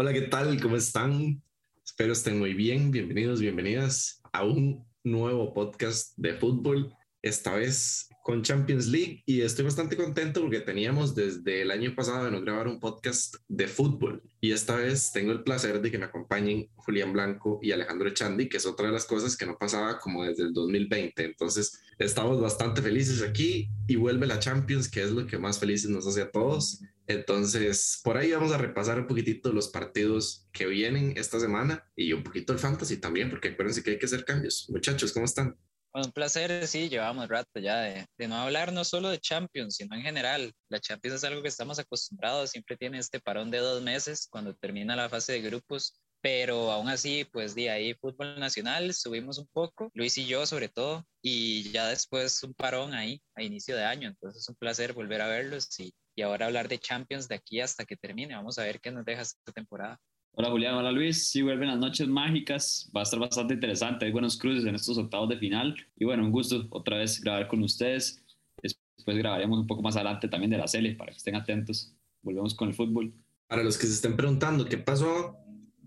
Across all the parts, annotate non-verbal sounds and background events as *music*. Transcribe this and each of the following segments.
Hola, ¿qué tal? ¿Cómo están? Espero estén muy bien. Bienvenidos, bienvenidas a un nuevo podcast de fútbol. Esta vez con Champions League y estoy bastante contento porque teníamos desde el año pasado de no grabar un podcast de fútbol y esta vez tengo el placer de que me acompañen Julián Blanco y Alejandro Echandi, que es otra de las cosas que no pasaba como desde el 2020. Entonces estamos bastante felices aquí y vuelve la Champions, que es lo que más felices nos hace a todos. Entonces, por ahí vamos a repasar un poquitito los partidos que vienen esta semana y un poquito el fantasy también, porque acuérdense que hay que hacer cambios. Muchachos, ¿cómo están? Un placer, sí, llevamos rato ya de, de, no hablar no solo de Champions, sino en general. La Champions es algo que estamos acostumbrados, siempre tiene este parón de dos meses cuando termina la fase de grupos, pero aún así, pues de ahí fútbol nacional, subimos un poco, Luis y yo sobre todo, y ya después un parón ahí a inicio de año, entonces es un placer volver a verlos y, y ahora hablar de Champions de aquí hasta que termine. Vamos a ver qué nos deja esta temporada. Hola Julián, hola Luis. Sí, vuelven las noches mágicas. Va a estar bastante interesante. Hay buenos cruces en estos octavos de final. Y bueno, un gusto otra vez grabar con ustedes. Después grabaremos un poco más adelante también de la serie para que estén atentos. Volvemos con el fútbol. Para los que se estén preguntando qué pasó,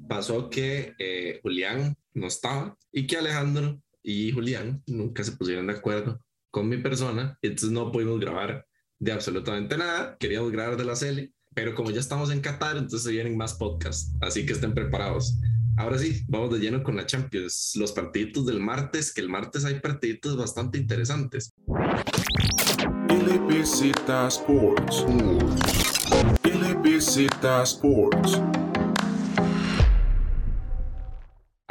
pasó que eh, Julián no estaba y que Alejandro y Julián nunca se pusieron de acuerdo con mi persona. Entonces no pudimos grabar de absolutamente nada. Queríamos grabar de la serie pero como ya estamos en Qatar, entonces se vienen más podcasts, así que estén preparados. Ahora sí, vamos de lleno con la Champions, los partiditos del martes, que el martes hay partiditos bastante interesantes. Sports. Sports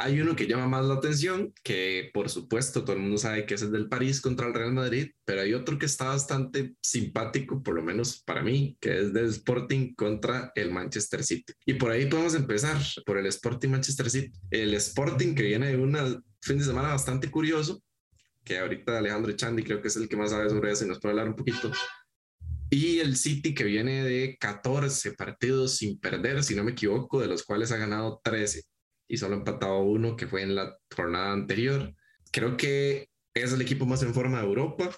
hay uno que llama más la atención, que por supuesto todo el mundo sabe que es el del París contra el Real Madrid, pero hay otro que está bastante simpático, por lo menos para mí, que es del Sporting contra el Manchester City. Y por ahí podemos empezar, por el Sporting Manchester City. El Sporting que viene de un fin de semana bastante curioso, que ahorita Alejandro Chandi creo que es el que más sabe sobre eso y nos puede hablar un poquito. Y el City que viene de 14 partidos sin perder, si no me equivoco, de los cuales ha ganado 13 y solo empatado uno que fue en la jornada anterior. Creo que es el equipo más en forma de Europa,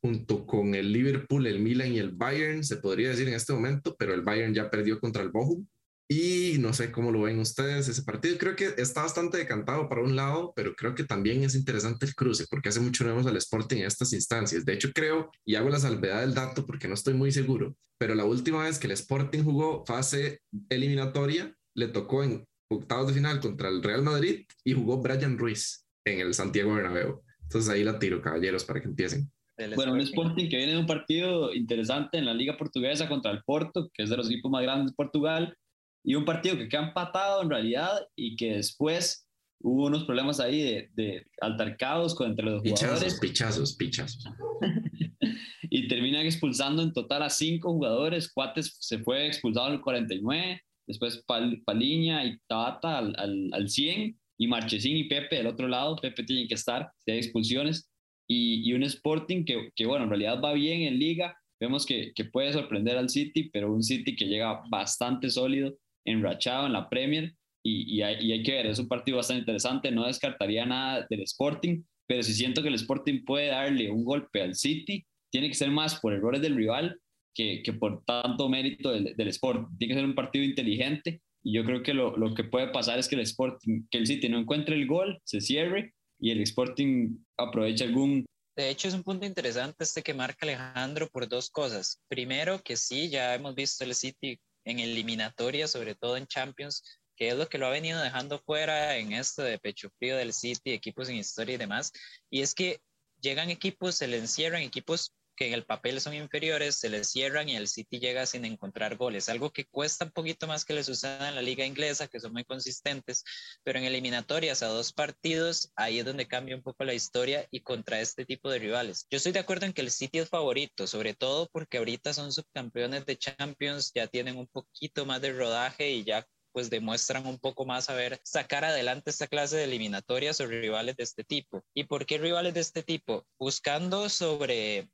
junto con el Liverpool, el Milan y el Bayern, se podría decir en este momento, pero el Bayern ya perdió contra el Bochum. Y no sé cómo lo ven ustedes ese partido. Creo que está bastante decantado para un lado, pero creo que también es interesante el cruce, porque hace mucho no vemos al Sporting en estas instancias. De hecho, creo, y hago la salvedad del dato porque no estoy muy seguro, pero la última vez que el Sporting jugó fase eliminatoria, le tocó en octavos de final contra el Real Madrid y jugó Brian Ruiz en el Santiago Bernabéu. Entonces ahí la tiro, caballeros, para que empiecen. Bueno, un Sporting que viene de un partido interesante en la Liga Portuguesa contra el Porto, que es de los equipos más grandes de Portugal, y un partido que queda empatado en realidad y que después hubo unos problemas ahí de, de altercados con, entre los jugadores. Pichazos, pichazos, *laughs* y terminan expulsando en total a cinco jugadores. Cuates se fue expulsado en el 49, después Paliña y Tabata al, al, al 100 y Marchesín y Pepe del otro lado, Pepe tiene que estar, si hay expulsiones, y, y un Sporting que, que, bueno, en realidad va bien en liga, vemos que, que, puede sorprender al City, pero un City que llega bastante sólido, enrachado en la Premier, y, y, hay, y hay que ver, es un partido bastante interesante, no descartaría nada del Sporting, pero si siento que el Sporting puede darle un golpe al City, tiene que ser más por errores del rival que, que por tanto mérito del, del, sport. Tiene que ser un partido inteligente y yo creo que lo, lo, que puede pasar es que el Sporting, que el City no encuentre el gol, se cierre y el Sporting aproveche algún... De hecho, es un punto interesante este que marca Alejandro por dos cosas. Primero, que sí, ya hemos visto el City en eliminatoria, sobre todo en Champions, que es lo que lo ha venido dejando fuera en esto de pecho frío del City, equipos en historia y demás. Y es que llegan equipos, se le encierran equipos que en el papel son inferiores, se les cierran y el City llega sin encontrar goles, algo que cuesta un poquito más que les suceda en la liga inglesa, que son muy consistentes, pero en eliminatorias a dos partidos, ahí es donde cambia un poco la historia y contra este tipo de rivales. Yo estoy de acuerdo en que el City es favorito, sobre todo porque ahorita son subcampeones de Champions, ya tienen un poquito más de rodaje y ya pues demuestran un poco más a ver sacar adelante esta clase de eliminatorias o rivales de este tipo. ¿Y por qué rivales de este tipo? Buscando sobre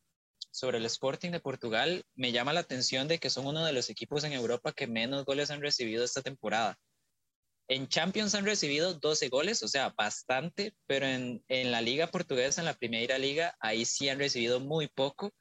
sobre el Sporting de Portugal, me llama la atención de que son uno de los equipos en Europa que menos goles han recibido esta temporada. En Champions han recibido 12 goles, o sea, bastante, pero en, en la liga portuguesa, en la primera liga, ahí sí han recibido muy poco.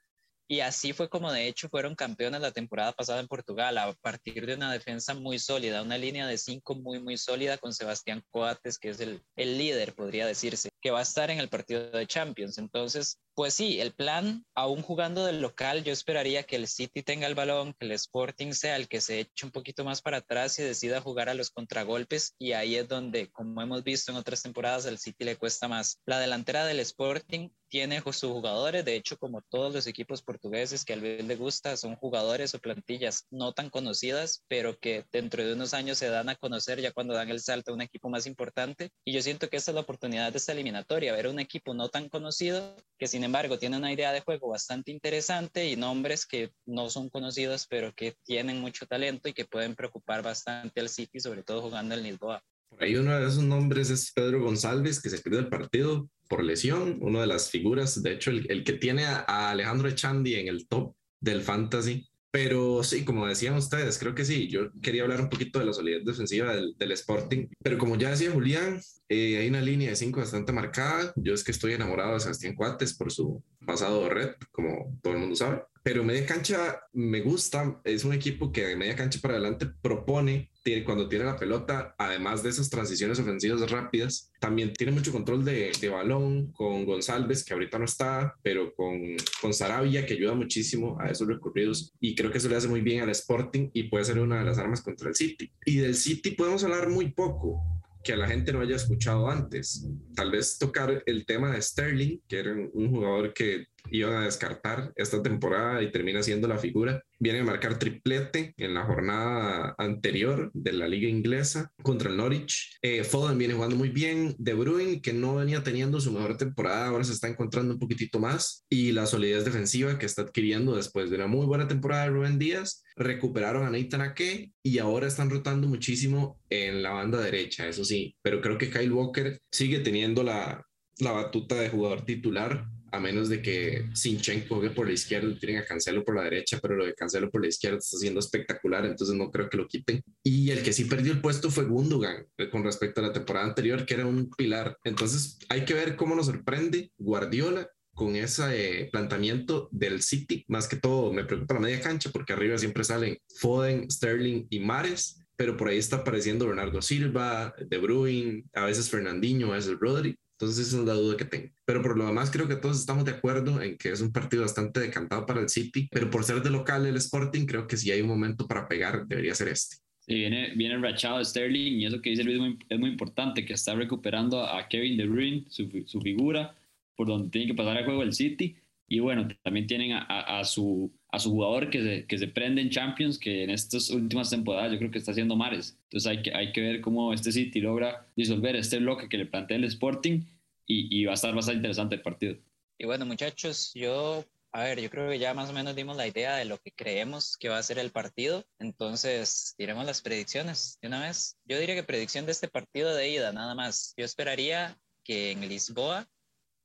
Y así fue como de hecho fueron campeones la temporada pasada en Portugal, a partir de una defensa muy sólida, una línea de cinco muy, muy sólida con Sebastián Coates, que es el, el líder, podría decirse, que va a estar en el partido de Champions. Entonces, pues sí, el plan, aún jugando del local, yo esperaría que el City tenga el balón, que el Sporting sea el que se eche un poquito más para atrás y decida jugar a los contragolpes. Y ahí es donde, como hemos visto en otras temporadas, al City le cuesta más. La delantera del Sporting tiene sus jugadores, de hecho, como todos los equipos portugueses que a Luis le gusta, son jugadores o plantillas no tan conocidas, pero que dentro de unos años se dan a conocer ya cuando dan el salto a un equipo más importante. Y yo siento que esta es la oportunidad de esta eliminatoria, ver un equipo no tan conocido que sin embargo tiene una idea de juego bastante interesante y nombres que no son conocidos, pero que tienen mucho talento y que pueden preocupar bastante al City, sobre todo jugando el Lisboa. Por ahí uno de esos nombres es Pedro González, que se pierde el partido por lesión, una de las figuras, de hecho, el, que tiene a, Alejandro Echandi en el top del fantasy. Pero sí, como decían ustedes, creo que sí. Yo quería hablar un poquito de la solidez defensiva del, Sporting, pero como ya decía Julián, eh, hay una línea de cinco bastante marcada. Yo es que estoy enamorado de Sebastián Cuates por su pasado red, como todo el mundo sabe. Pero media cancha me gusta, es un equipo que de media cancha para adelante propone cuando tiene la pelota, además de esas transiciones ofensivas rápidas, también tiene mucho control de, de balón con González, que ahorita no está, pero con, con Sarabia, que ayuda muchísimo a esos recorridos. Y creo que eso le hace muy bien al Sporting y puede ser una de las armas contra el City. Y del City podemos hablar muy poco que la gente no haya escuchado antes. Tal vez tocar el tema de Sterling, que era un jugador que iban a descartar esta temporada y termina siendo la figura. Viene a marcar triplete en la jornada anterior de la liga inglesa contra el Norwich. Eh, Foden viene jugando muy bien. De Bruyne, que no venía teniendo su mejor temporada, ahora se está encontrando un poquitito más. Y la solidez defensiva que está adquiriendo después de una muy buena temporada de Rubén Díaz. Recuperaron a Nathan Ake y ahora están rotando muchísimo en la banda derecha, eso sí. Pero creo que Kyle Walker sigue teniendo la, la batuta de jugador titular a menos de que Sinchenko juegue por la izquierda y tienen a Cancelo por la derecha, pero lo de Cancelo por la izquierda está siendo espectacular, entonces no creo que lo quiten. Y el que sí perdió el puesto fue Gundogan eh, con respecto a la temporada anterior, que era un pilar. Entonces hay que ver cómo nos sorprende Guardiola con ese eh, planteamiento del City. Más que todo me preocupa la media cancha porque arriba siempre salen Foden, Sterling y Mares pero por ahí está apareciendo Bernardo Silva, De Bruyne, a veces Fernandinho, a veces Rodri. Entonces esa es la duda que tengo. Pero por lo demás creo que todos estamos de acuerdo en que es un partido bastante decantado para el City, pero por ser de local el Sporting creo que si hay un momento para pegar debería ser este. Sí, viene, viene rachado Sterling y eso que dice Luis es muy, es muy importante, que está recuperando a Kevin De Bruyne, su, su figura, por donde tiene que pasar el juego el City. Y bueno, también tienen a, a, su, a su jugador que se, que se prende en Champions, que en estas últimas temporadas yo creo que está haciendo mares. Entonces hay que, hay que ver cómo este City logra disolver este bloque que le plantea el Sporting y, va a estar bastante interesante el partido. Y bueno, muchachos, yo, a ver, yo creo que ya más o menos dimos la idea de lo que creemos que va a ser el partido. Entonces, diremos las predicciones de una vez. Yo diría que predicción de este partido de ida, nada más. Yo esperaría que en Lisboa,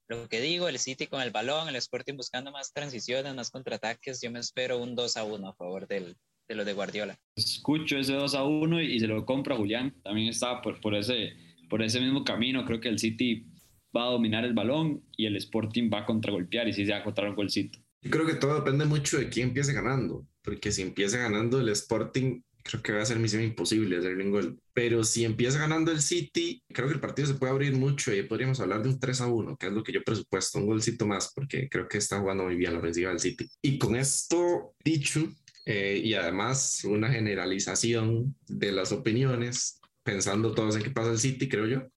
lo que digo, el City con el balón, el Sporting buscando más transiciones, más contraataques, yo me espero un 2 a 1 a favor del, de lo de Guardiola. Escucho ese 2 a 1 y, se lo compra Julián. También está por, por, ese, por ese mismo camino. Creo que el City va a dominar el balón y el Sporting va a contragolpear y si se va a encontrar un golcito. Yo creo que todo depende mucho de quién empiece ganando, porque si empieza ganando el Sporting, creo que va a ser misión imposible hacerle un gol. Pero si empieza ganando el City, creo que el partido se puede abrir mucho y podríamos hablar de un 3 a 1, que es lo que yo presupuesto, un golcito más, porque creo que está jugando muy bien la ofensiva del City. Y con esto dicho, eh, y además una generalización de las opiniones, pensando todos en qué pasa el City, creo yo,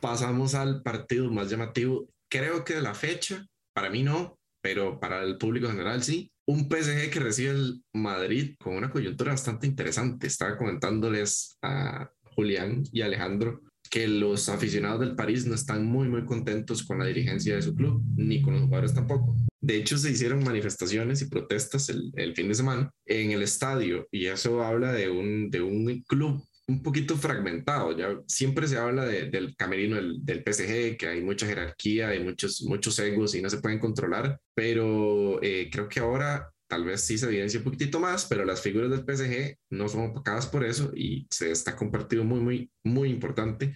pasamos al partido más llamativo. Creo que de la fecha, para mí no, pero para el público general sí. Un PSG que recibe el Madrid con una coyuntura bastante interesante. Estaba comentándoles a Julián y Alejandro que los aficionados del París no están muy, muy contentos con la dirigencia de su club, ni con los jugadores tampoco. De hecho, se hicieron manifestaciones y protestas el, fin de semana en el estadio y eso habla de un, de un club un poquito fragmentado. Ya siempre se habla del camerino del, del, PSG, que hay mucha jerarquía, hay muchos, muchos egos y no se pueden controlar, pero eh, creo que ahora tal vez sí se evidencia un poquitito más, pero las figuras del PSG no son opacadas por eso y se está compartido muy, muy, muy importante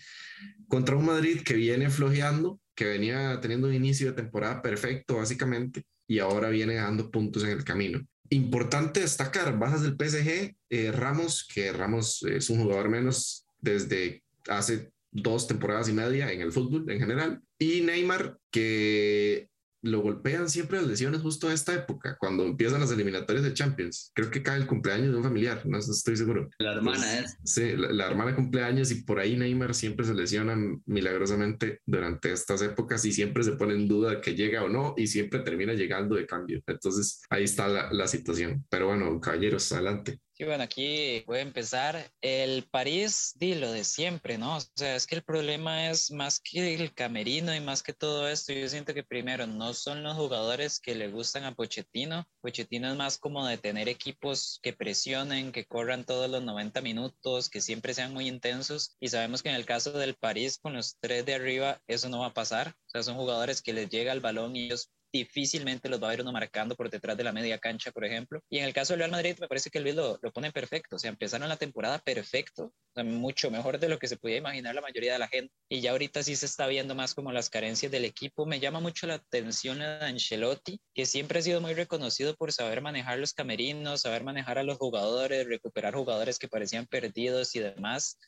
contra un Madrid que viene flojeando que venía teniendo un inicio de temporada perfecto, básicamente, y ahora viene dando puntos en el camino. Importante destacar, bajas del PSG, eh, Ramos, que Ramos es un jugador menos desde hace dos temporadas y media en el fútbol en general, y Neymar, que lo golpean siempre las lesiones justo a esta época, cuando empiezan las eliminatorias de Champions. Creo que cae el cumpleaños de un familiar, no estoy seguro. La hermana es. Sí, la, la, hermana cumpleaños y por ahí Neymar siempre se lesiona milagrosamente durante estas épocas y siempre se pone en duda que llega o no y siempre termina llegando de cambio. Entonces ahí está la, la situación. Pero bueno, caballeros, adelante. Sí, bueno, aquí voy a empezar. El París, di lo de siempre, ¿no? O sea, es que el problema es más que el camerino y más que todo esto. Yo siento que primero no son los jugadores que le gustan a Pochettino. Pochettino es más como de tener equipos que presionen, que corran todos los 90 minutos, que siempre sean muy intensos. Y sabemos que en el caso del París, con los tres de arriba, eso no va a pasar. O sea, son jugadores que les llega el balón y ellos difícilmente los va a ver uno marcando por detrás de la media cancha, por ejemplo. Y en el caso del Real Madrid, me parece que Luis lo, lo pone perfecto. O sea, empezaron la temporada perfecto, mucho mejor de lo que se podía imaginar la mayoría de la gente. Y ya ahorita sí se está viendo más como las carencias del equipo. Me llama mucho la atención de Ancelotti, que siempre ha sido muy reconocido por saber manejar los camerinos, saber manejar a los jugadores, recuperar jugadores que parecían perdidos y demás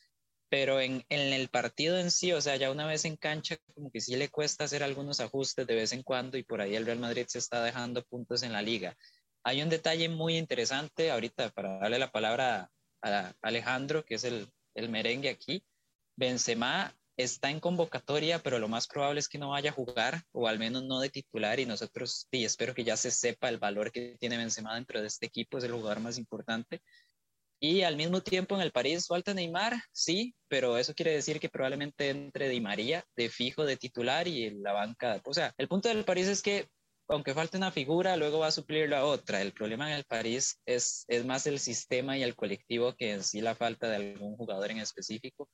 pero en, en, el partido en sí, o sea, ya una vez en cancha, como que sí le cuesta hacer algunos ajustes de vez en cuando y por ahí el Real Madrid se está dejando puntos en la liga. Hay un detalle muy interesante ahorita para darle la palabra a Alejandro, que es el, el merengue aquí. Benzema está en convocatoria, pero lo más probable es que no vaya a jugar, o al menos no de titular, y nosotros, sí, espero que ya se sepa el valor que tiene Benzema dentro de este equipo, es el jugador más importante. Y al mismo tiempo en el París falta Neymar, sí, pero eso quiere decir que probablemente entre Di María de fijo de titular y la banca. O sea, el punto del París es que aunque falte una figura, luego va a suplir la otra. El problema en el París es, es más el sistema y el colectivo que en sí la falta de algún jugador en específico.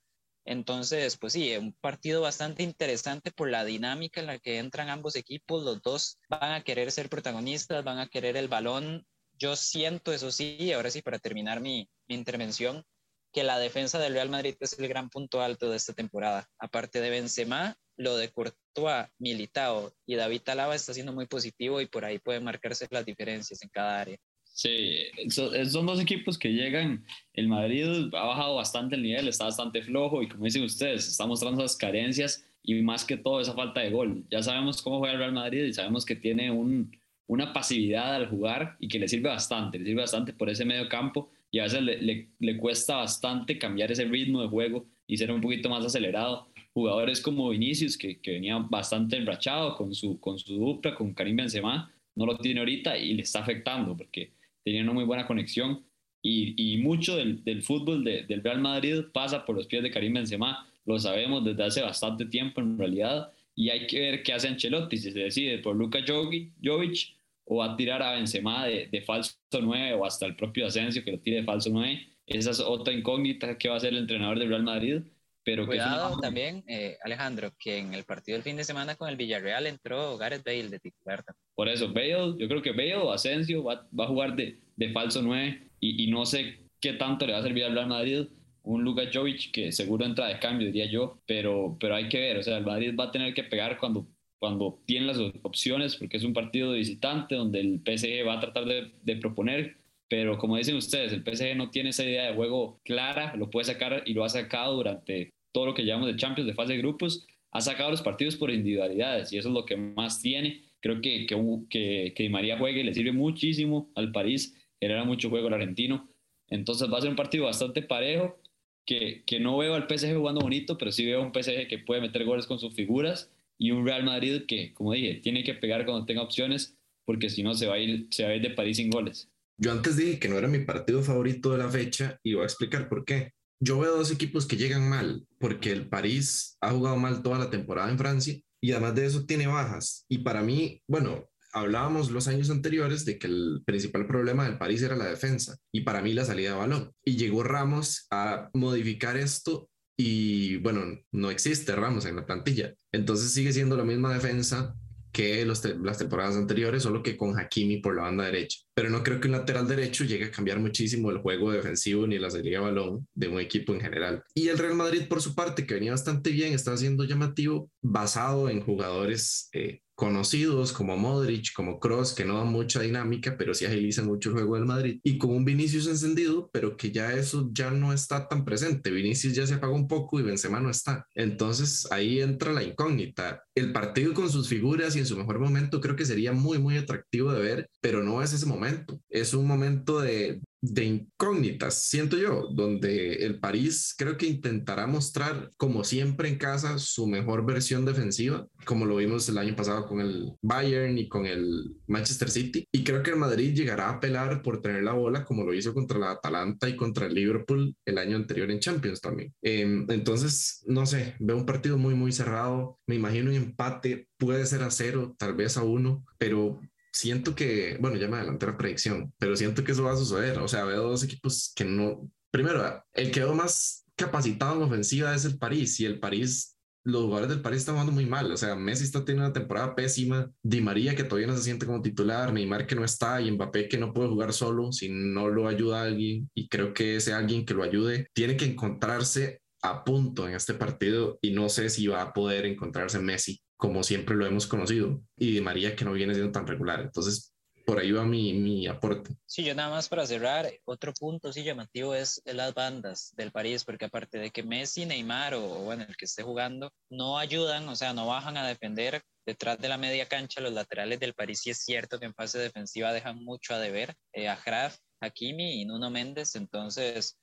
Entonces, pues sí, un partido bastante interesante por la dinámica en la que entran ambos equipos. Los dos van a querer ser protagonistas, van a querer el balón yo siento, eso sí, ahora sí, para terminar mi, intervención, que la defensa del Real Madrid es el gran punto alto de esta temporada. Aparte de Benzema, lo de Courtois, Militao y David Talaba está siendo muy positivo y por ahí pueden marcarse las diferencias en cada área. Sí, son dos equipos que llegan. El Madrid ha bajado bastante el nivel, está bastante flojo y como dicen ustedes, está mostrando esas carencias y más que todo esa falta de gol. Ya sabemos cómo juega el Real Madrid y sabemos que tiene un, una pasividad al jugar y que le sirve bastante, le sirve bastante por ese medio campo y a veces le, le, cuesta bastante cambiar ese ritmo de juego y ser un poquito más acelerado. Jugadores como Vinicius, que, que venía bastante enrachado con su, con su dupla, con Karim Benzema, no lo tiene ahorita y le está afectando porque tenía una muy buena conexión y, y mucho del, del fútbol de, del Real Madrid pasa por los pies de Karim Benzema, lo sabemos desde hace bastante tiempo en realidad y hay que ver qué hace Ancelotti, si se decide por Luka Jovic o va a tirar a Benzema de, de, falso 9 o hasta el propio Asensio que lo tire de falso 9. Esa es otra incógnita que va a ser el entrenador del Real Madrid. Pero Cuidado que también, eh, Alejandro, que en el partido del fin de semana con el Villarreal entró Gareth Bale de titular. Por eso, Bale, yo creo que Bale o Asensio va, va, a jugar de, de falso 9 y, y, no sé qué tanto le va a servir al Real Madrid. Un Luka Jovic que seguro entra de cambio, diría yo, pero, pero hay que ver, o sea, el Madrid va a tener que pegar cuando cuando tiene las opciones, porque es un partido de visitante donde el PSG va a tratar de, de, proponer, pero como dicen ustedes, el PSG no tiene esa idea de juego clara, lo puede sacar y lo ha sacado durante todo lo que llamamos de Champions, de fase de grupos, ha sacado los partidos por individualidades y eso es lo que más tiene. Creo que que, que, que Di María juegue le sirve muchísimo al París, genera mucho juego el argentino, entonces va a ser un partido bastante parejo, que, que no veo al PSG jugando bonito, pero sí veo un PSG que puede meter goles con sus figuras y un Real Madrid que, como dije, tiene que pegar cuando tenga opciones, porque si no se va, a ir, se va a ir de París sin goles. Yo antes dije que no era mi partido favorito de la fecha y voy a explicar por qué. Yo veo dos equipos que llegan mal, porque el París ha jugado mal toda la temporada en Francia y además de eso tiene bajas. Y para mí, bueno, hablábamos los años anteriores de que el principal problema del París era la defensa y para mí la salida de balón. Y llegó Ramos a modificar esto y bueno, no existe Ramos en la plantilla. Entonces sigue siendo la misma defensa que las temporadas anteriores, solo que con Hakimi por la banda derecha. Pero no creo que un lateral derecho llegue a cambiar muchísimo el juego defensivo ni la salida de balón de un equipo en general. Y el Real Madrid, por su parte, que venía bastante bien, está siendo llamativo, basado en jugadores eh, conocidos como Modric, como Cross, que no dan mucha dinámica, pero sí agilizan mucho el juego del Madrid, y con un Vinicius encendido, pero que ya eso ya no está tan presente. Vinicius ya se apagó un poco y Benzema no está. Entonces ahí entra la incógnita. El partido con sus figuras y en su mejor momento creo que sería muy, muy atractivo de ver, pero no es ese momento. Es un momento de, de incógnitas, siento yo, donde el París creo que intentará mostrar, como siempre en casa, su mejor versión defensiva, como lo vimos el año pasado con el Bayern y con el Manchester City. Y creo que el Madrid llegará a apelar por tener la bola, como lo hizo contra la Atalanta y contra el Liverpool el año anterior en Champions también. Em, entonces, no sé, veo un partido muy, muy cerrado. Me imagino un empate, puede ser a cero, tal vez a uno, pero siento que, bueno, ya me adelanté la predicción, pero siento que eso va a suceder. O sea, veo dos equipos que no. Primero, el que veo más capacitado en ofensiva es el París y el París. Los jugadores del París están jugando muy mal. O sea, Messi está teniendo una temporada pésima. Di María, que todavía no se siente como titular. Neymar, que no está. Y Mbappé, que no puede jugar solo si no lo ayuda alguien. Y creo que ese alguien que lo ayude tiene que encontrarse a punto en este partido. Y no sé si va a poder encontrarse Messi como siempre lo hemos conocido, y de María que no viene siendo tan regular. Entonces, por ahí va mi, mi aporte. Sí, yo nada más para cerrar, otro punto sí llamativo es las bandas del París, porque aparte de que Messi, Neymar o, bueno, el que esté jugando, no ayudan, o sea, no bajan a defender detrás de la media cancha, los laterales del París sí es cierto que en fase defensiva dejan mucho a deber, eh, a Graf, Hakimi y Nuno Méndez, entonces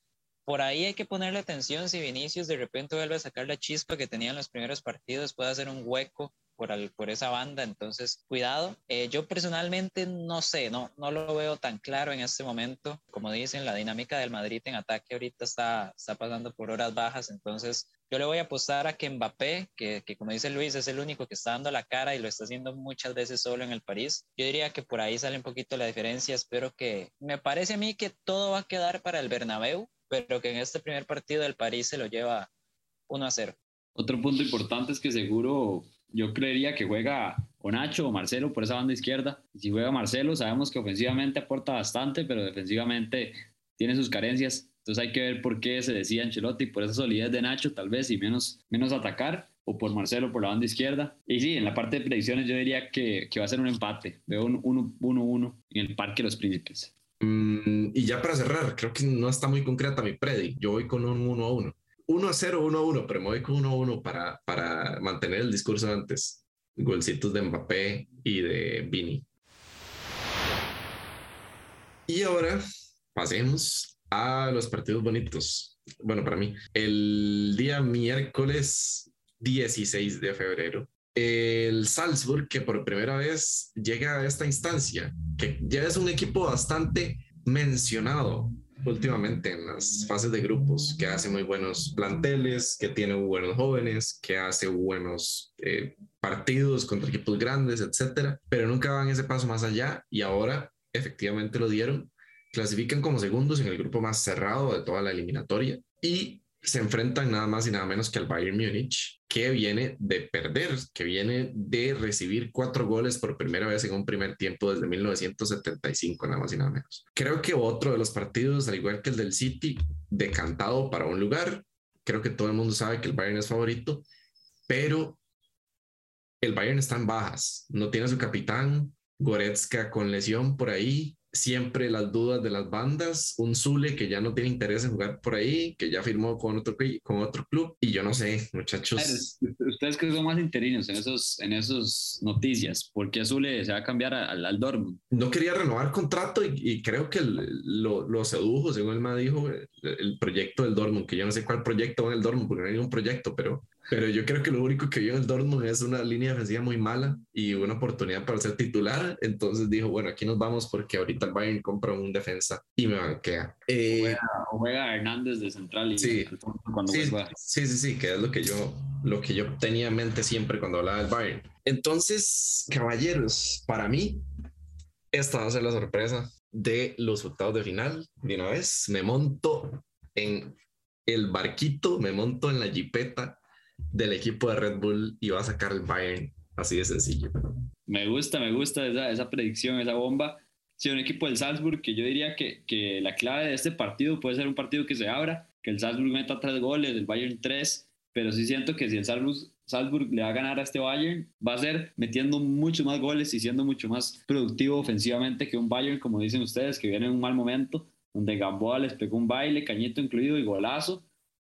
por ahí hay que ponerle atención si Vinicius de repente vuelve a sacar la chispa que tenía en los primeros partidos, puede hacer un hueco por, esa banda, entonces cuidado. Eh, yo personalmente no sé, no, no lo veo tan claro en este momento. Como dicen, la dinámica del Madrid en ataque ahorita está, está pasando por horas bajas, entonces yo le voy a apostar a que Mbappé, que, que, como dice Luis, es el único que está dando la cara y lo está haciendo muchas veces solo en el París. Yo diría que por ahí sale un poquito la diferencia. Espero que, me parece a mí que todo va a quedar para el Bernabéu pero que en este primer partido el París se lo lleva 1 a 0. Otro punto importante es que seguro yo creería que juega o Nacho o Marcelo por esa banda izquierda. Si juega Marcelo, sabemos que ofensivamente aporta bastante, pero defensivamente tiene sus carencias. Entonces hay que ver por qué se decía Ancelotti, por esa solidez de Nacho tal vez y menos, menos atacar, o por Marcelo por la banda izquierda. Y sí, en la parte de predicciones yo diría que, que va a ser un empate. Veo un 1-1 en el Parque de los Príncipes. Mm, y ya para cerrar, creo que no está muy concreta mi predi. Yo voy con un 1 a 1. 1 a 0, 1 a 1, pero me voy con 1 a 1 para, para mantener el discurso antes. Golcitos de Mbappé y de Vini. Y ahora pasemos a los partidos bonitos. Bueno, para mí, el día miércoles 16 de febrero el Salzburg, que por primera vez llega a esta instancia, que ya es un equipo bastante mencionado últimamente en las fases de grupos, que hace muy buenos planteles, que tiene buenos jóvenes, que hace buenos eh, partidos contra equipos grandes, etcétera, pero nunca van ese paso más allá y ahora efectivamente lo dieron. Clasifican como segundos en el grupo más cerrado de toda la eliminatoria y se enfrentan nada más y nada menos que al Bayern Múnich, que viene de perder, que viene de recibir cuatro goles por primera vez en un primer tiempo desde 1975, nada más y nada menos. Creo que otro de los partidos, al igual que el del City, decantado para un lugar. Creo que todo el mundo sabe que el Bayern es favorito, pero el Bayern está en bajas. No tiene a su capitán, Goretzka con lesión por ahí siempre las dudas de las bandas, un Zule que ya no tiene interés en jugar por ahí, que ya firmó con otro, con otro club, y yo no sé, muchachos. Ustedes que son más interinos en esos, en esos noticias, ¿por qué Zule se va a cambiar al, al Dortmund? No quería renovar contrato y, creo que lo, lo, sedujo, según él me dijo, el, el, proyecto del Dortmund, que yo no sé cuál proyecto va en el Dortmund, porque no hay ningún proyecto, pero pero yo creo que lo único que vio en el Dortmund es una línea defensiva muy mala y una oportunidad para ser titular. Entonces dijo, bueno, aquí nos vamos porque ahorita el Bayern compra un defensa y me banquea. Eh, juega, Hernández de central y sí, cuando sí, sí, sí, sí, que es lo que yo lo que yo tenía en mente siempre cuando hablaba del Bayern. Entonces, caballeros, para mí esta va a ser la sorpresa de los octavos de final. De una vez me monto en el barquito, me monto en la jipeta del equipo de Red Bull y va a sacar el Bayern Así de sencillo. Me gusta, me gusta esa, esa predicción, esa bomba. Sí, un equipo del Salzburg que yo diría que, que la clave de este partido puede ser un partido que se abra, que el Salzburg meta tres goles, el Bayern tres, pero sí siento que si el Salzburg, Salzburg le va a ganar a este Bayern, va a ser metiendo mucho más goles y siendo mucho más productivo ofensivamente que un Bayern, como dicen ustedes, que viene en un mal momento, donde Gamboa les pegó un baile, cañito incluido y golazo,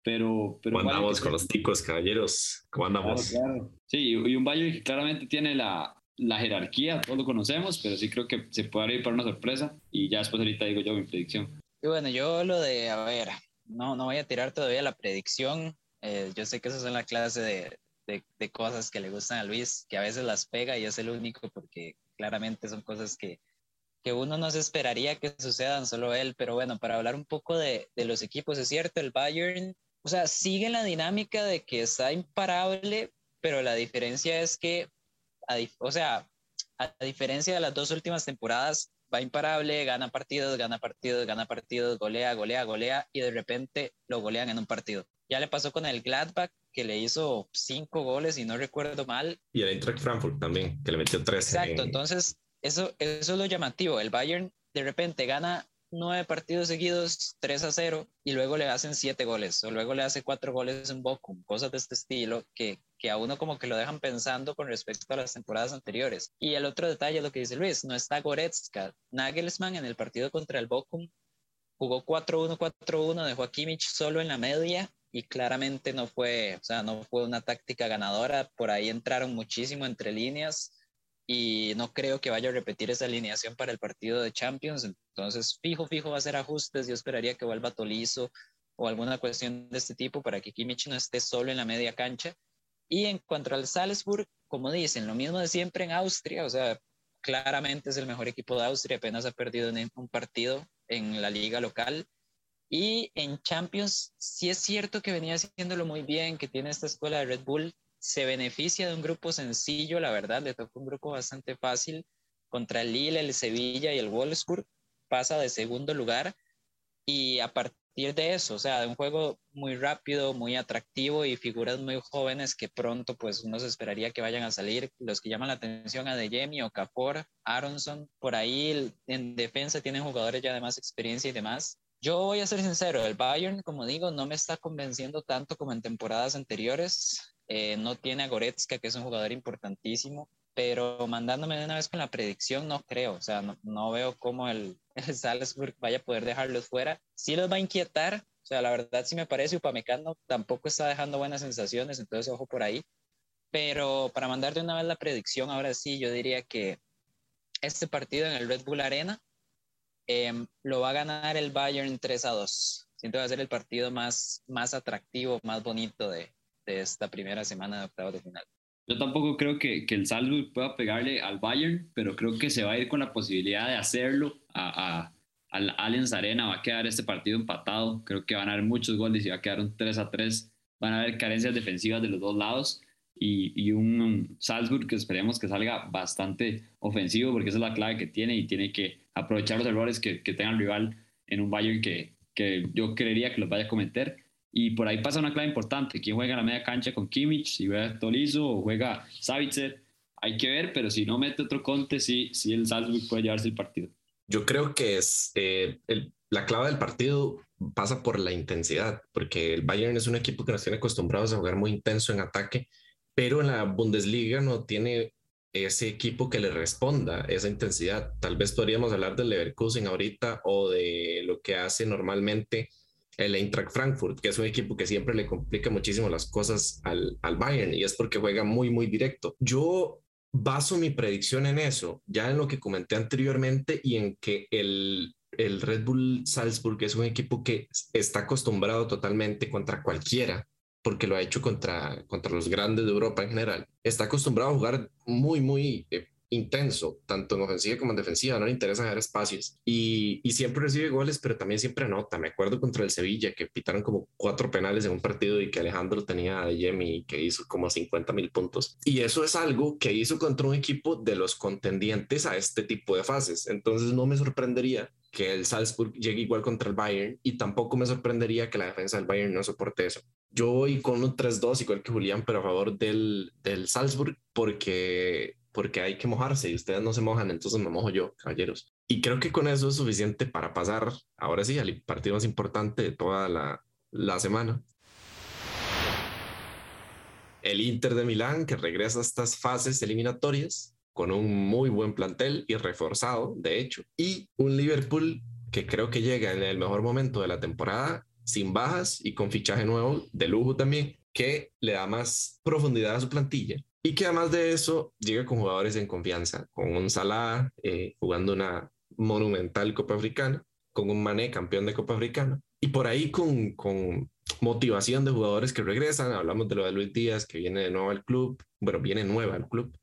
pero... pero ¿Cómo andamos con los ticos, caballeros? ¿Cómo andamos? Sí, y un Bayern que claramente tiene la, la jerarquía, todos lo conocemos, pero sí creo que se puede ir para una sorpresa y ya después ahorita digo yo mi predicción. Y bueno, yo lo de, a ver, no, no voy a tirar todavía la predicción, eh, yo sé que esas son la clase de, de, de, cosas que le gustan a Luis, que a veces las pega y es el único porque claramente son cosas que, que uno no se esperaría que sucedan, solo él, pero bueno, para hablar un poco de, de los equipos, es cierto, el Bayern, o sea, sigue la dinámica de que está imparable, pero la diferencia es que, o sea, a diferencia de las dos últimas temporadas, va imparable, gana partidos, gana partidos, gana partidos, golea, golea, golea, y de repente lo golean en un partido. Ya le pasó con el Gladbach, que le hizo cinco goles, y no recuerdo mal. Y el Eintracht Frankfurt también, que le metió tres. Exacto, entonces eso, eso es lo llamativo. El Bayern de repente gana nueve partidos seguidos, 3 a 0, y luego le hacen siete goles, o luego le hace cuatro goles en Bochum, cosas de este estilo que, que a uno como que lo dejan pensando con respecto a las temporadas anteriores. Y el otro detalle es lo que dice Luis, no está Goretzka. Nagelsmann en el partido contra el Bochum jugó 4-1, 4-1, dejó a Kimmich solo en la media y claramente no fue, o sea, no fue una táctica ganadora. Por ahí entraron muchísimo entre líneas y no creo que vaya a repetir esa alineación para el partido de Champions. Entonces, fijo, fijo va a ser ajustes. Yo esperaría que vuelva Tolizo o alguna cuestión de este tipo para que Kimmich no esté solo en la media cancha. Y en cuanto al Salzburg, como dicen, lo mismo de siempre en Austria, o sea, claramente es el mejor equipo de Austria, apenas ha perdido un partido en la liga local. Y en Champions, sí es cierto que venía haciéndolo muy bien, que tiene esta escuela de Red Bull, se beneficia de un grupo sencillo, la verdad, le tocó un grupo bastante fácil contra el Lille, el Sevilla y el Wolfsburg, pasa de segundo lugar y a partir de eso, o sea, de un juego muy rápido, muy atractivo y figuras muy jóvenes que pronto pues uno se esperaría que vayan a salir, los que llaman la atención a De o Okafor, Aronson, por ahí en defensa tienen jugadores ya de más experiencia y demás. Yo voy a ser sincero, el Bayern, como digo, no me está convenciendo tanto como en temporadas anteriores. Eh, no tiene a Goretzka, que es un jugador importantísimo, pero mandándome de una vez con la predicción, no creo. O sea, no, no veo cómo el, *laughs* el, Salzburg vaya a poder dejarlos fuera. Sí los va a inquietar. O sea, la verdad sí me parece, Upamecano tampoco está dejando buenas sensaciones, entonces ojo por ahí. Pero para mandar de una vez la predicción, ahora sí, yo diría que este partido en el Red Bull Arena eh, lo va a ganar el Bayern 3 a 2. Siento que va a ser el partido más, más atractivo, más bonito de, de esta primera semana de octavos de final. Yo tampoco creo que, que, el Salzburg pueda pegarle al Bayern, pero creo que se va a ir con la posibilidad de hacerlo a, a, al Allianz Arena. Va a quedar este partido empatado. Creo que van a haber muchos goles y va a quedar un 3 a 3. Van a haber carencias defensivas de los dos lados y, y un Salzburg que esperemos que salga bastante ofensivo porque esa es la clave que tiene y tiene que aprovechar los errores que, que tenga el rival en un Bayern que, que yo creería que los vaya a cometer y por ahí pasa una clave importante. ¿Quién juega en la media cancha con Kimmich? Si juega Tolizo o juega Savitzer. Hay que ver, pero si no mete otro Conte, sí, sí el Salzburg puede llevarse el partido. Yo creo que es eh, el, la clave del partido pasa por la intensidad, porque el Bayern es un equipo que nos tiene acostumbrados a jugar muy intenso en ataque, pero en la Bundesliga no tiene ese equipo que le responda esa intensidad. Tal vez podríamos hablar del Leverkusen ahorita o de lo que hace normalmente el Eintracht Frankfurt, que es un equipo que siempre le complica muchísimo las cosas al, al Bayern y es porque juega muy, muy directo. Yo baso mi predicción en eso, ya en lo que comenté anteriormente y en que el, el Red Bull Salzburg es un equipo que está acostumbrado totalmente contra cualquiera, porque lo ha hecho contra, contra los grandes de Europa en general. Está acostumbrado a jugar muy, muy eh, intenso, tanto en ofensiva como en defensiva, no le interesa dar espacios y, y, siempre recibe goles, pero también siempre anota. Me acuerdo contra el Sevilla que pitaron como cuatro penales en un partido y que Alejandro tenía a Yemi que hizo como 50 mil puntos. Y eso es algo que hizo contra un equipo de los contendientes a este tipo de fases. Entonces no me sorprendería que el Salzburg llegue igual contra el Bayern y tampoco me sorprendería que la defensa del Bayern no soporte eso. Yo voy con un 3-2 igual que Julián, pero a favor del, del Salzburg porque, porque hay que mojarse y ustedes no se mojan, entonces me mojo yo, caballeros. Y creo que con eso es suficiente para pasar, ahora sí, al partido más importante de toda la, la semana. El Inter de Milán, que regresa a estas fases eliminatorias con un muy buen plantel y reforzado, de hecho, y un Liverpool que creo que llega en el mejor momento de la temporada, sin bajas y con fichaje nuevo de lujo también, que le da más profundidad a su plantilla. Y que además de eso llega con jugadores en confianza, con un Salah eh, jugando una monumental Copa Africana, con un Mané campeón de Copa Africana, y por ahí con, con motivación de jugadores que regresan. Hablamos de lo de Luis Díaz, que viene de nuevo al club, bueno, viene nueva al club,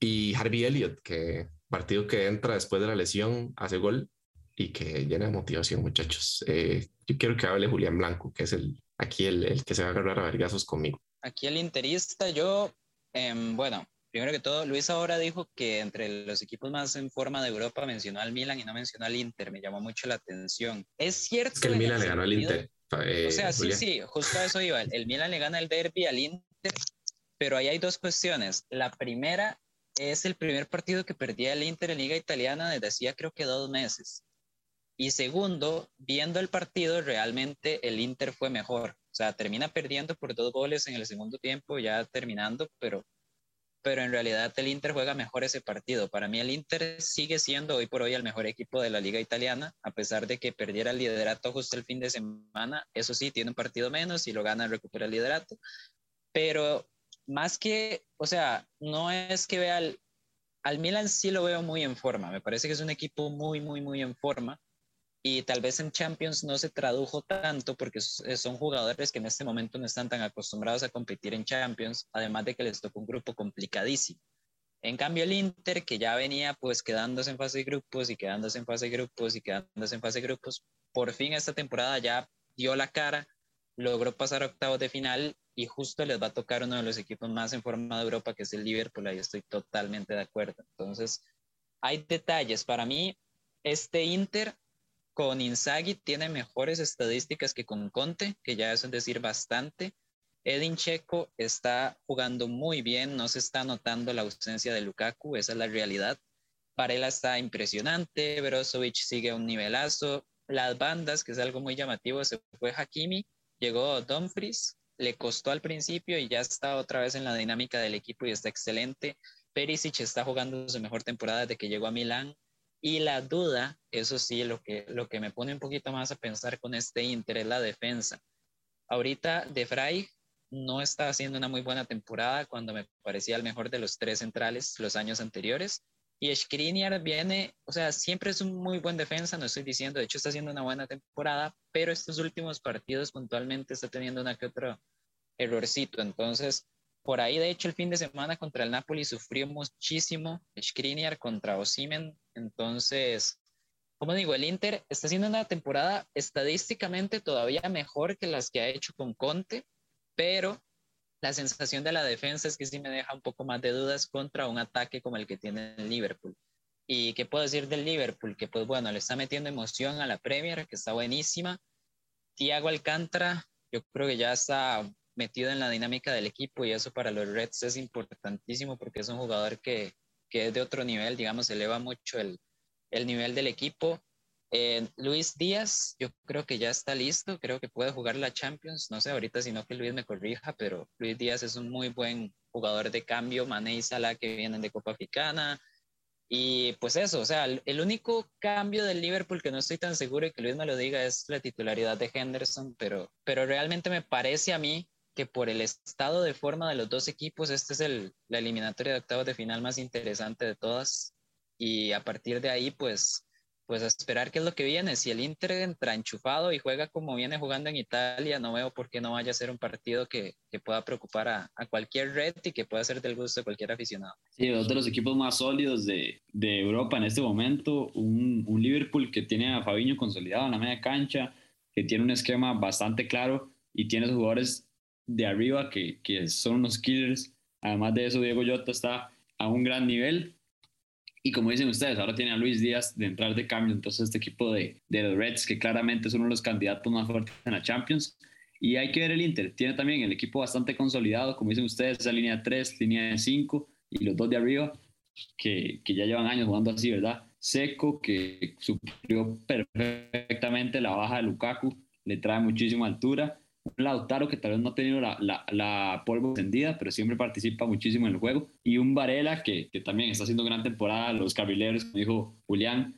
y Harvey Elliott, que partido que entra después de la lesión, hace gol y que llena de motivación, muchachos. Eh, yo quiero que hable Julián Blanco, que es el, aquí el, el que se va a agarrar a vergazos conmigo. Aquí el interista, yo, em, bueno, primero que todo, Luis ahora dijo que entre los equipos más en forma de Europa mencionó al Milan y no mencionó al Inter, me llamó mucho la atención. Es cierto. que el Milan le ganó al Inter. o sea, sí, sí, justo a eso iba. El Milan le gana el derby al Inter, pero ahí hay dos cuestiones. La primera es el primer partido que perdía el Inter en Liga Italiana desde hacía creo que dos meses. Y segundo, viendo el partido, realmente el Inter fue mejor. O sea, termina perdiendo por dos goles en el segundo tiempo, ya terminando, pero, pero en realidad el Inter juega mejor ese partido. Para mí el Inter sigue siendo hoy por hoy el mejor equipo de la liga italiana, a pesar de que perdiera el liderato justo el fin de semana. Eso sí, tiene un partido menos y lo gana, recupera el liderato. Pero más que, o sea, no es que vea al, al Milan sí lo veo muy en forma. Me parece que es un equipo muy, muy, muy en forma y tal vez en Champions no se tradujo tanto porque eh, son jugadores que en este momento no están tan acostumbrados a competir en Champions, además de que les tocó un grupo complicadísimo. En cambio el Inter, que ya venía pues quedándose en fase de grupos y quedándose en fase de grupos y quedándose en fase de grupos, por fin esta temporada ya dio la cara, logró pasar octavos de final y justo les va a tocar uno de los equipos más en forma de Europa, que es el Liverpool, ahí estoy totalmente de acuerdo. Entonces, hay detalles. Para mí, este Inter con Inzaghi tiene mejores estadísticas que con Conte, que ya es decir bastante. Edin Checo está jugando muy bien, no se está notando la ausencia de Lukaku, esa es la realidad. Varela está impresionante, Brozovic sigue a un nivelazo. Las bandas, que es algo muy llamativo, se fue Hakimi, llegó Dumfries, le costó al principio y ya está otra vez en la dinámica del equipo y está excelente. Perisic está jugando su mejor temporada desde que llegó a Milán. Y la duda, eso sí, lo que, lo que me pone un poquito más a pensar con este Inter es la defensa. Ahorita De Frey no está haciendo una muy buena temporada cuando me parecía el mejor de los tres centrales los años anteriores. Y Skriniar viene, o sea, siempre es un muy buen defensa, no estoy diciendo, de hecho está haciendo una buena temporada, pero estos últimos partidos puntualmente está teniendo una que otro errorcito. Entonces, por ahí, de hecho, el fin de semana contra el Napoli sufrió muchísimo Skriniar contra Osimen. Entonces, como digo, el Inter está haciendo una temporada estadísticamente todavía mejor que las que ha hecho con Conte, pero la sensación de la defensa es que sí me deja un poco más de dudas contra un ataque como el que tiene el Liverpool. ¿Y qué puedo decir del Liverpool? Que pues bueno, le está metiendo emoción a la Premier, que está buenísima. Thiago Alcántara, yo creo que ya está metido en la dinámica del equipo y eso para los Reds es importantísimo porque es un jugador que, que es de otro nivel, digamos, eleva mucho el, el nivel del equipo. Eh, Luis Díaz, yo creo que ya está listo, creo que puede jugar la Champions, no sé ahorita si no que Luis me corrija, pero Luis Díaz es un muy buen jugador de cambio, Mané y Salah que vienen de Copa Africana, y pues eso, o sea, el, único cambio del Liverpool que no estoy tan seguro y que Luis me lo diga es la titularidad de Henderson, pero, pero realmente me parece a mí que por el estado de forma de los dos equipos, este es el, la eliminatoria de octavos de final más interesante de todas. Y a partir de ahí, pues, pues a esperar qué es lo que viene. Si el Inter entra enchufado y juega como viene jugando en Italia, no veo por qué no vaya a ser un partido que, que pueda preocupar a, a, cualquier red y que pueda ser del gusto de cualquier aficionado. Sí, dos de los equipos más sólidos de, de Europa en este momento. Un, un Liverpool que tiene a Fabiño consolidado en la media cancha, que tiene un esquema bastante claro y tiene jugadores de arriba que, que son unos killers. Además de eso, Diego Jota está a un gran nivel. Y como dicen ustedes, ahora tiene a Luis Díaz de entrar de cambio, entonces este equipo de, de los Reds, que claramente es uno de los candidatos más fuertes en la Champions. Y hay que ver el Inter, tiene también el equipo bastante consolidado, como dicen ustedes, esa línea de 3, línea de 5 y los dos de arriba, que, que ya llevan años jugando así, ¿verdad? Seco, que suplió perfectamente la baja de Lukaku, le trae muchísima altura Lautaro que tal vez no ha tenido la, la, la, polvo encendida, pero siempre participa muchísimo en el juego, y un Varela que, que también está haciendo gran temporada, los carrileros, como dijo Julián,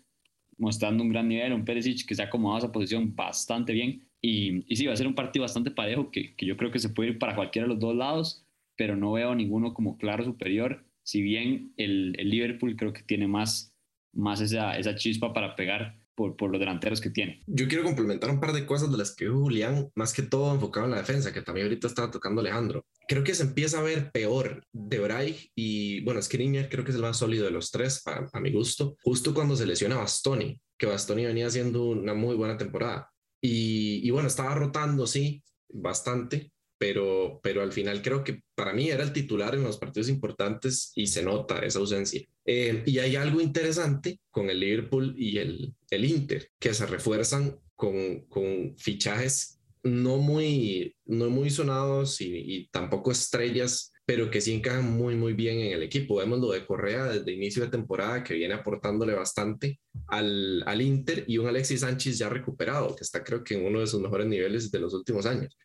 mostrando un gran nivel, un Perisic que se ha acomodado a esa posición bastante bien, y, y sí, va a ser un partido bastante parejo que, que yo creo que se puede ir para cualquiera de los dos lados, pero no veo ninguno como claro superior, si bien el, el Liverpool creo que tiene más, más esa, esa chispa para pegar por, los delanteros que tiene. Yo quiero complementar un par de cosas de las que Julián, más que todo enfocado en la defensa, que también ahorita estaba tocando Alejandro. Creo que se empieza a ver peor de Bray y, bueno, Skriniar creo que es el más sólido de los tres, a, mi gusto, justo cuando se lesiona Bastoni, que Bastoni venía haciendo una muy buena temporada. Y, y bueno, estaba rotando, sí, bastante, pero, pero al final creo que para mí era el titular en los partidos importantes y se nota esa ausencia. Eh, y hay algo interesante con el Liverpool y el, el Inter, que se refuerzan con, con fichajes no muy, no muy sonados y, tampoco estrellas, pero que sí encajan muy, muy bien en el equipo. Vemos lo de Correa desde inicio de temporada, que viene aportándole bastante al, al Inter, y un Alexis Sánchez ya recuperado, que está creo que en uno de sus mejores niveles de los últimos años.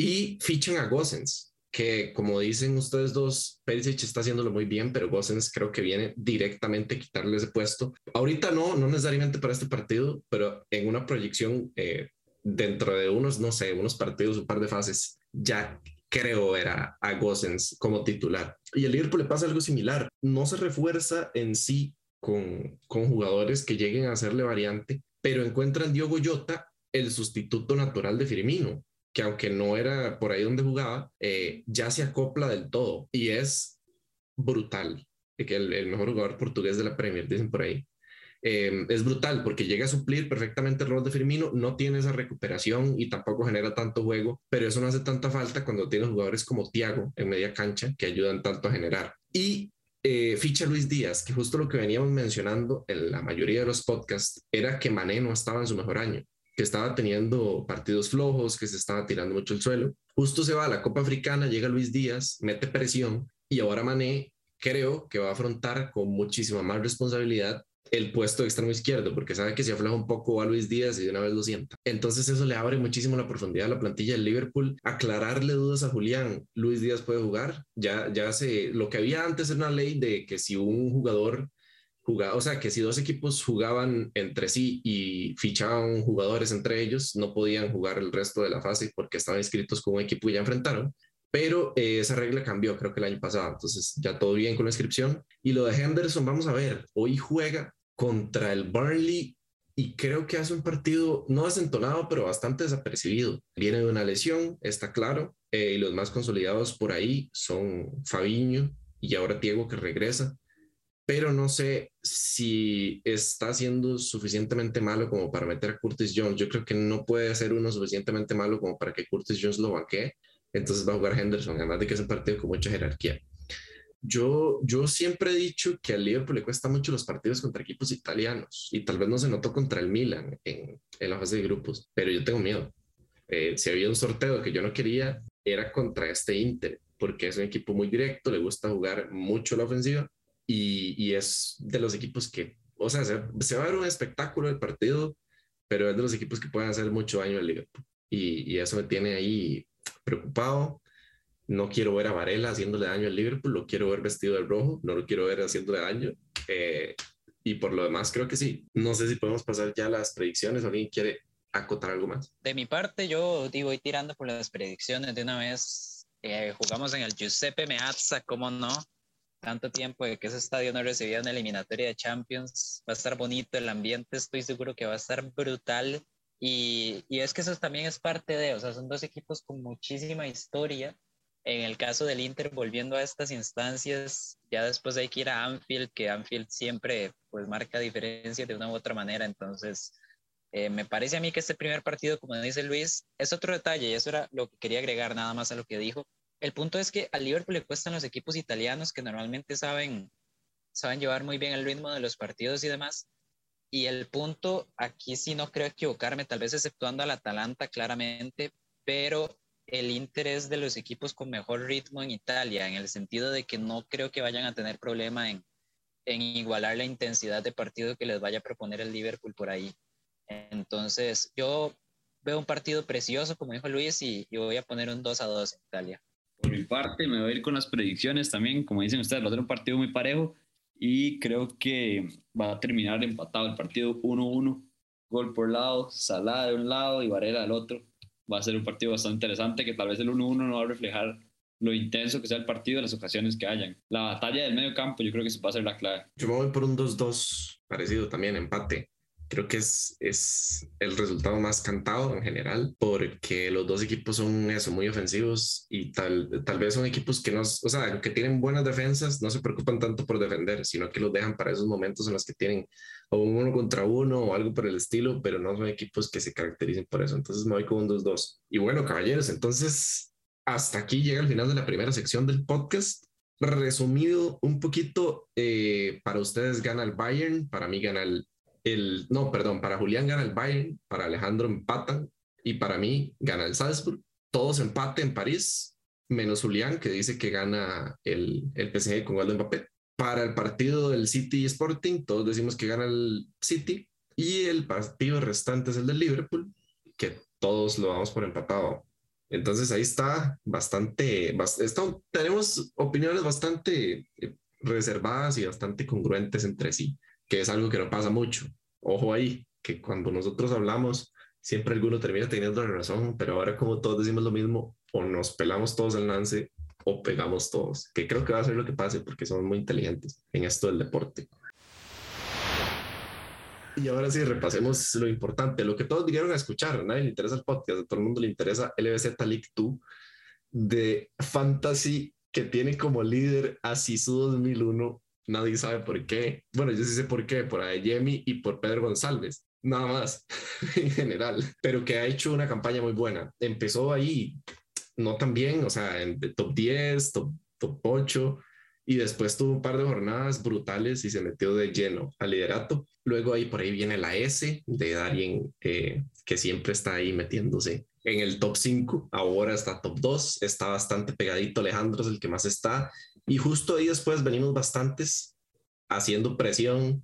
Y fichan a Gosens, que como dicen ustedes dos, Perisic está haciéndolo muy bien, pero Gosens creo que viene directamente a quitarle ese puesto. Ahorita no, no necesariamente para este partido, pero en una proyección eh, dentro de unos, no sé, unos partidos, un par de fases, ya creo era a Gosens como titular. Y el Liverpool le pasa algo similar. No se refuerza en sí con, con jugadores que lleguen a hacerle variante, pero encuentran Diogo Jota el sustituto natural de Firmino que aunque no era por ahí donde jugaba, eh, ya se acopla del todo y es brutal. El, el mejor jugador portugués de la Premier, dicen por ahí. Eh, es brutal porque llega a suplir perfectamente el rol de Firmino, no tiene esa recuperación y tampoco genera tanto juego, pero eso no hace tanta falta cuando tienes jugadores como Thiago en media cancha que ayudan tanto a generar. Y eh, ficha Luis Díaz, que justo lo que veníamos mencionando en la mayoría de los podcasts era que Mané no estaba en su mejor año que estaba teniendo partidos flojos, que se estaba tirando mucho el suelo. Justo se va a la Copa Africana, llega Luis Díaz, mete presión y ahora Mané creo que va a afrontar con muchísima más responsabilidad el puesto de extremo izquierdo, porque sabe que si afloja un poco a Luis Díaz y de una vez lo sienta. Entonces eso le abre muchísimo la profundidad a la plantilla del Liverpool. Aclararle dudas a Julián, Luis Díaz puede jugar. Ya, ya se, lo que había antes era una ley de que si un jugador o sea, que si dos equipos jugaban entre sí y fichaban jugadores entre ellos, no podían jugar el resto de la fase porque estaban inscritos con un equipo y ya enfrentaron. Pero eh, esa regla cambió, creo que el año pasado. Entonces, ya todo bien con la inscripción. Y lo de Henderson, vamos a ver, hoy juega contra el Burnley y creo que hace un partido no desentonado, pero bastante desapercibido. Viene de una lesión, está claro, eh, y los más consolidados por ahí son Fabiño y ahora Diego que regresa pero no sé si está siendo suficientemente malo como para meter a Curtis Jones. Yo creo que no puede ser uno suficientemente malo como para que Curtis Jones lo banquee. Entonces va a jugar Henderson, además de que es un partido con mucha jerarquía. Yo, yo siempre he dicho que al Liverpool le cuesta mucho los partidos contra equipos italianos y tal vez no se notó contra el Milan en, en la fase de grupos, pero yo tengo miedo. Eh, si había un sorteo que yo no quería, era contra este Inter, porque es un equipo muy directo, le gusta jugar mucho la ofensiva y, es de los equipos que, o sea, se, va a ver un espectáculo el partido, pero es de los equipos que pueden hacer mucho daño al Liverpool. Y, eso me tiene ahí preocupado. No quiero ver a Varela haciéndole daño al Liverpool, lo quiero ver vestido de rojo, no lo quiero ver haciéndole daño. Eh, y por lo demás, creo que sí. No sé si podemos pasar ya a las predicciones alguien quiere acotar algo más. De mi parte, yo digo, voy tirando por las predicciones de una vez. Eh, jugamos en el Giuseppe Meazza, ¿cómo no? Tanto tiempo de que ese estadio no recibía una eliminatoria de Champions. Va a estar bonito el ambiente, estoy seguro que va a estar brutal. Y, y, es que eso también es parte de, o sea, son dos equipos con muchísima historia. En el caso del Inter, volviendo a estas instancias, ya después hay que ir a Anfield, que Anfield siempre pues marca diferencia de una u otra manera. Entonces, eh, me parece a mí que este primer partido, como dice Luis, es otro detalle, y eso era lo que quería agregar nada más a lo que dijo, el punto es que al Liverpool le cuestan los equipos italianos que normalmente saben, saben llevar muy bien el ritmo de los partidos y demás. Y el punto, aquí sí no creo equivocarme, tal vez exceptuando al Atalanta claramente, pero el interés de los equipos con mejor ritmo en Italia, en el sentido de que no creo que vayan a tener problema en, en igualar la intensidad de partido que les vaya a proponer el Liverpool por ahí. Entonces, yo veo un partido precioso, como dijo Luis, y, voy a poner un 2 a 2 en Italia. Por mi parte, me voy a ir con las predicciones también, como dicen ustedes, va a ser un partido muy parejo y creo que va a terminar empatado el partido 1-1, gol por lado, Salah de un lado y Varela del otro. Va a ser un partido bastante interesante que tal vez el 1-1 no va a reflejar lo intenso que sea el partido, las ocasiones que hayan. La batalla del medio campo, yo creo que eso va a ser la clave. Yo me voy por un 2-2, parecido también, empate creo que es, es el resultado más cantado en general, porque los dos equipos son eso, muy ofensivos y tal, tal vez son equipos que no, o sea, que tienen buenas defensas, no se preocupan tanto por defender, sino que los dejan para esos momentos en los que tienen o uno contra uno o algo por el estilo, pero no son equipos que se caractericen por eso. Entonces me voy con un 2-2. Y bueno, caballeros, entonces hasta aquí llega el final de la primera sección del podcast. Resumido un poquito, eh, para ustedes gana el Bayern, para mí gana el no, perdón, para Julián gana el Bayern, para Alejandro empatan y para mí gana el Salzburg. Todos empate en París, menos Julián, que dice que gana el, el PSG con gol de Mbappé. Para el partido del City Sporting, todos decimos que gana el City. Y el partido restante es el del Liverpool, que todos lo vamos por empatado. Entonces ahí está bastante, tenemos opiniones bastante eh, reservadas y bastante congruentes entre sí que es algo que no pasa mucho. Ojo ahí, que cuando nosotros hablamos, siempre alguno termina teniendo la razón, pero ahora como todos decimos lo mismo, o nos pelamos todos el lance o pegamos todos, que creo que va a ser lo que pase porque somos muy inteligentes en esto del deporte. Y ahora sí, repasemos lo importante, lo que todos dijeron a escuchar, a nadie le interesa el podcast, a todo el mundo le interesa LBZ League 2 de Fantasy que tiene como líder a Sisu 2001 nadie sabe por qué. Bueno, yo sí sé por qué, por Ayemi y por Pedro González, nada más *laughs* en general, pero que ha hecho una campaña muy buena. Empezó ahí, no tan bien, o sea, en top 10, top, top 8, y después tuvo un par de jornadas brutales y se metió de lleno al liderato. Luego ahí por ahí viene la S de Darien, eh, que siempre está ahí metiéndose en el top 5, ahora está top 2, está bastante pegadito Alejandro, es el que más está, y justo ahí después venimos bastantes haciendo presión.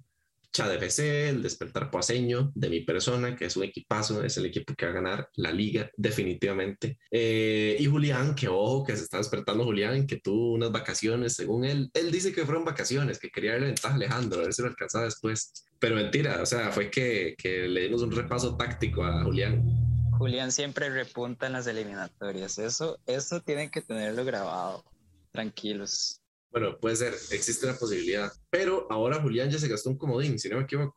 FC, el despertar poaseño de mi persona, que es un equipazo, es el equipo que va a ganar la liga definitivamente. Eh, y Julián, que ojo, que se está despertando Julián, que tuvo unas vacaciones, según él. Él dice que fueron vacaciones, que quería darle ventaja a Alejandro, a ver si lo alcanzaba después. Pero mentira, o sea, fue que, que le dimos un repaso táctico a Julián. Julián siempre repunta en las eliminatorias. Eso, eso tienen que tenerlo grabado tranquilos. Bueno, puede ser, existe la posibilidad. Pero ahora Julián ya se gastó un comodín, si no me equivoco.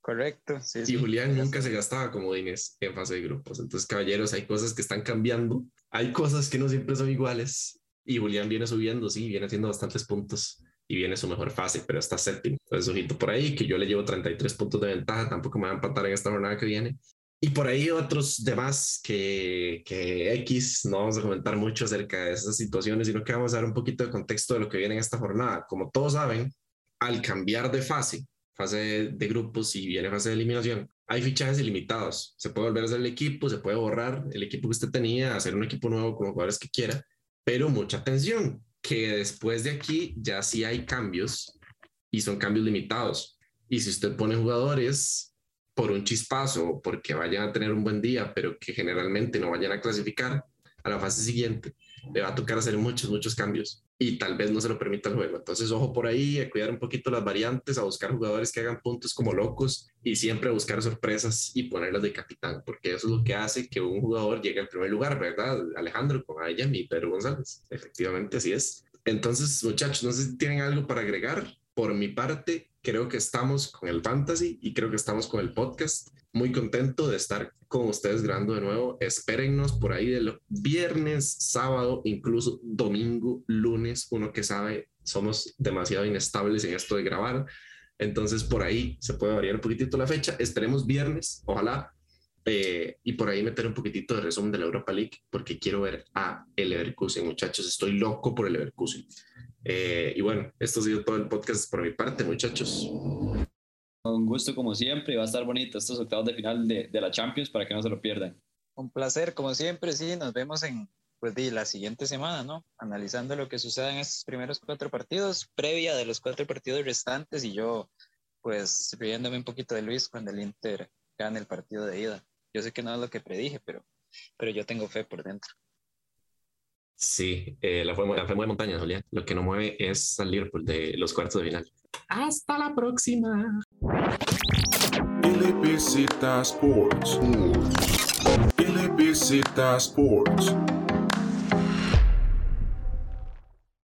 Correcto, sí. Y Julián nunca se gastaba comodines en fase de grupos. Entonces, caballeros, hay cosas que están cambiando. Hay cosas que no siempre son iguales. Y Julián viene subiendo, sí, viene haciendo bastantes puntos y viene su mejor fase, pero está séptimo. Entonces, ojito por ahí, que yo le llevo 33 puntos de ventaja, tampoco me va a empatar en esta jornada que viene. Y por ahí otros demás que, que X, no vamos a comentar mucho acerca de esas situaciones, sino que vamos a dar un poquito de contexto de lo que viene en esta jornada. Como todos saben, al cambiar de fase, fase de, grupos y viene fase de eliminación, hay fichajes ilimitados. Se puede volver a hacer el equipo, se puede borrar el equipo que usted tenía, hacer un equipo nuevo con los jugadores que quiera, pero mucha atención, que después de aquí ya sí hay cambios y son cambios limitados. Y si usted pone jugadores por un chispazo porque vayan a tener un buen día, pero que generalmente no vayan a clasificar a la fase siguiente, le va a tocar hacer muchos, muchos cambios y tal vez no se lo permita el juego. Entonces, ojo por ahí, a cuidar un poquito las variantes, a buscar jugadores que hagan puntos como locos y siempre a buscar sorpresas y ponerlas de capitán, porque eso es lo que hace que un jugador llegue al primer lugar, ¿verdad? Alejandro, con Ayami Pedro González. Efectivamente, así es. Entonces, muchachos, no sé si tienen algo para agregar. Por mi parte, creo que estamos con el fantasy y creo que estamos con el podcast. Muy contento de estar con ustedes grabando de nuevo. Espérennos por ahí de viernes, sábado, incluso domingo, lunes. Uno que sabe, somos demasiado inestables en esto de grabar. Entonces por ahí se puede variar un poquitito la fecha. Esperemos viernes, ojalá. Eh, y por ahí meter un poquitito de resumen de la Europa League porque quiero ver a el Leverkusen, muchachos. Estoy loco por el Leverkusen. Eh, y bueno, esto ha sido todo el podcast por mi parte, muchachos. Un gusto como siempre, va a estar bonito estos octavos de final de, de la Champions para que no se lo pierdan. Un placer, como siempre, sí, nos vemos en pues, la siguiente semana, ¿no? Analizando lo que sucede en estos primeros cuatro partidos, previa de los cuatro partidos restantes y yo, pues, riéndome un poquito de Luis cuando el Inter gane el partido de ida. Yo sé que no es lo que predije, pero, pero yo tengo fe por dentro. Sí, eh, la, fe, la fe mueve montañas, Julián. Lo que no mueve es salir de los cuartos de final. Hasta la próxima. LBZ Sports. LBZ Sports.